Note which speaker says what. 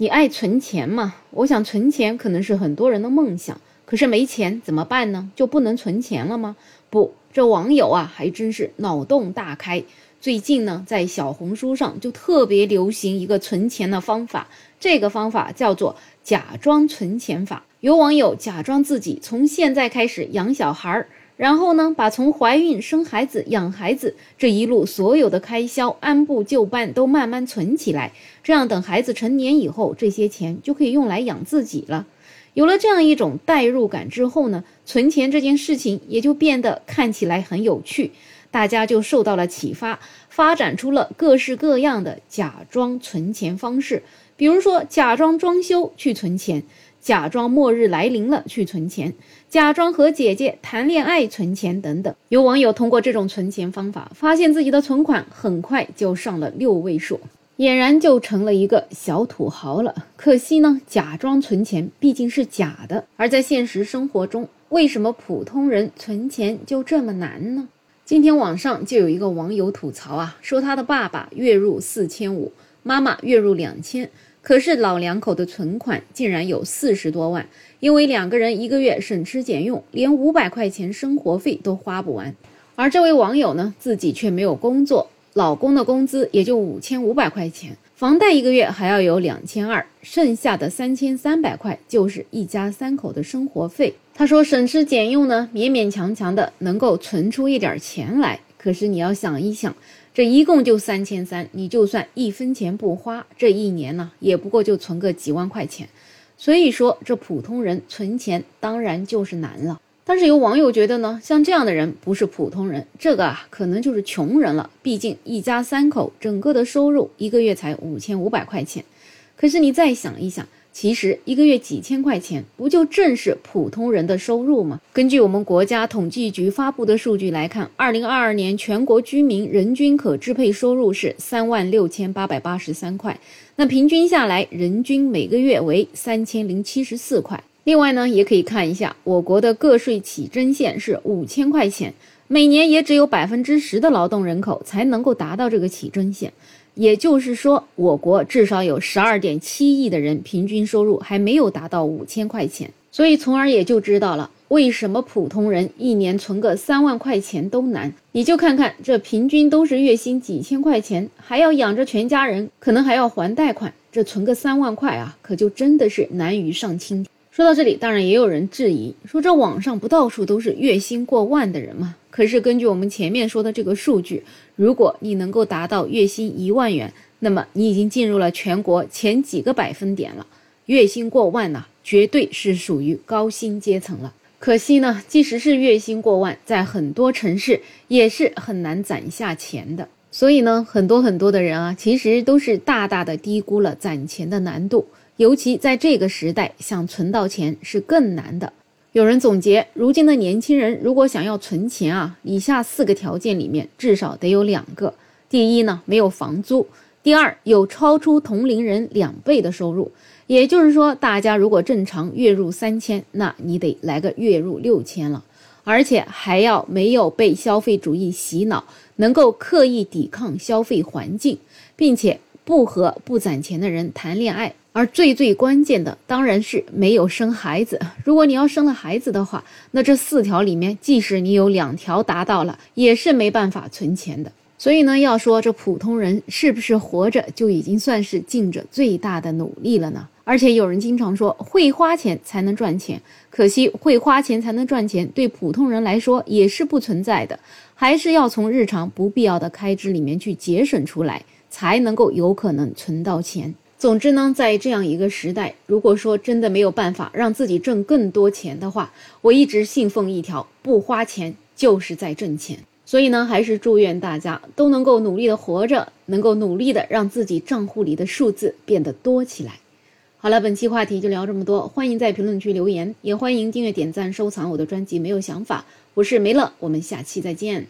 Speaker 1: 你爱存钱吗？我想存钱可能是很多人的梦想，可是没钱怎么办呢？就不能存钱了吗？不，这网友啊还真是脑洞大开。最近呢，在小红书上就特别流行一个存钱的方法，这个方法叫做假装存钱法。有网友假装自己从现在开始养小孩儿。然后呢，把从怀孕、生孩子、养孩子这一路所有的开销按部就班都慢慢存起来，这样等孩子成年以后，这些钱就可以用来养自己了。有了这样一种代入感之后呢，存钱这件事情也就变得看起来很有趣，大家就受到了启发，发展出了各式各样的假装存钱方式，比如说假装装修去存钱。假装末日来临了去存钱，假装和姐姐谈恋爱存钱等等。有网友通过这种存钱方法，发现自己的存款很快就上了六位数，俨然就成了一个小土豪了。可惜呢，假装存钱毕竟是假的。而在现实生活中，为什么普通人存钱就这么难呢？今天网上就有一个网友吐槽啊，说他的爸爸月入四千五，妈妈月入两千。可是老两口的存款竟然有四十多万，因为两个人一个月省吃俭用，连五百块钱生活费都花不完。而这位网友呢，自己却没有工作，老公的工资也就五千五百块钱，房贷一个月还要有两千二，剩下的三千三百块就是一家三口的生活费。他说省吃俭用呢，勉勉强强的能够存出一点钱来。可是你要想一想。这一共就三千三，你就算一分钱不花，这一年呢，也不过就存个几万块钱。所以说，这普通人存钱当然就是难了。但是有网友觉得呢，像这样的人不是普通人，这个啊可能就是穷人了。毕竟一家三口整个的收入一个月才五千五百块钱。可是你再想一想。其实一个月几千块钱，不就正是普通人的收入吗？根据我们国家统计局发布的数据来看，二零二二年全国居民人均可支配收入是三万六千八百八十三块，那平均下来，人均每个月为三千零七十四块。另外呢，也可以看一下我国的个税起征线是五千块钱，每年也只有百分之十的劳动人口才能够达到这个起征线。也就是说，我国至少有十二点七亿的人平均收入还没有达到五千块钱，所以从而也就知道了为什么普通人一年存个三万块钱都难。你就看看这平均都是月薪几千块钱，还要养着全家人，可能还要还贷款，这存个三万块啊，可就真的是难于上青天。说到这里，当然也有人质疑说，这网上不到处都是月薪过万的人吗？可是根据我们前面说的这个数据，如果你能够达到月薪一万元，那么你已经进入了全国前几个百分点了。月薪过万呢，绝对是属于高薪阶层了。可惜呢，即使是月薪过万，在很多城市也是很难攒下钱的。所以呢，很多很多的人啊，其实都是大大的低估了攒钱的难度。尤其在这个时代，想存到钱是更难的。有人总结，如今的年轻人如果想要存钱啊，以下四个条件里面至少得有两个：第一呢，没有房租；第二，有超出同龄人两倍的收入。也就是说，大家如果正常月入三千，那你得来个月入六千了，而且还要没有被消费主义洗脑，能够刻意抵抗消费环境，并且不和不攒钱的人谈恋爱。而最最关键的当然是没有生孩子。如果你要生了孩子的话，那这四条里面，即使你有两条达到了，也是没办法存钱的。所以呢，要说这普通人是不是活着就已经算是尽着最大的努力了呢？而且有人经常说会花钱才能赚钱，可惜会花钱才能赚钱对普通人来说也是不存在的，还是要从日常不必要的开支里面去节省出来，才能够有可能存到钱。总之呢，在这样一个时代，如果说真的没有办法让自己挣更多钱的话，我一直信奉一条：不花钱就是在挣钱。所以呢，还是祝愿大家都能够努力的活着，能够努力的让自己账户里的数字变得多起来。好了，本期话题就聊这么多，欢迎在评论区留言，也欢迎订阅、点赞、收藏我的专辑。没有想法，我是梅乐，我们下期再见。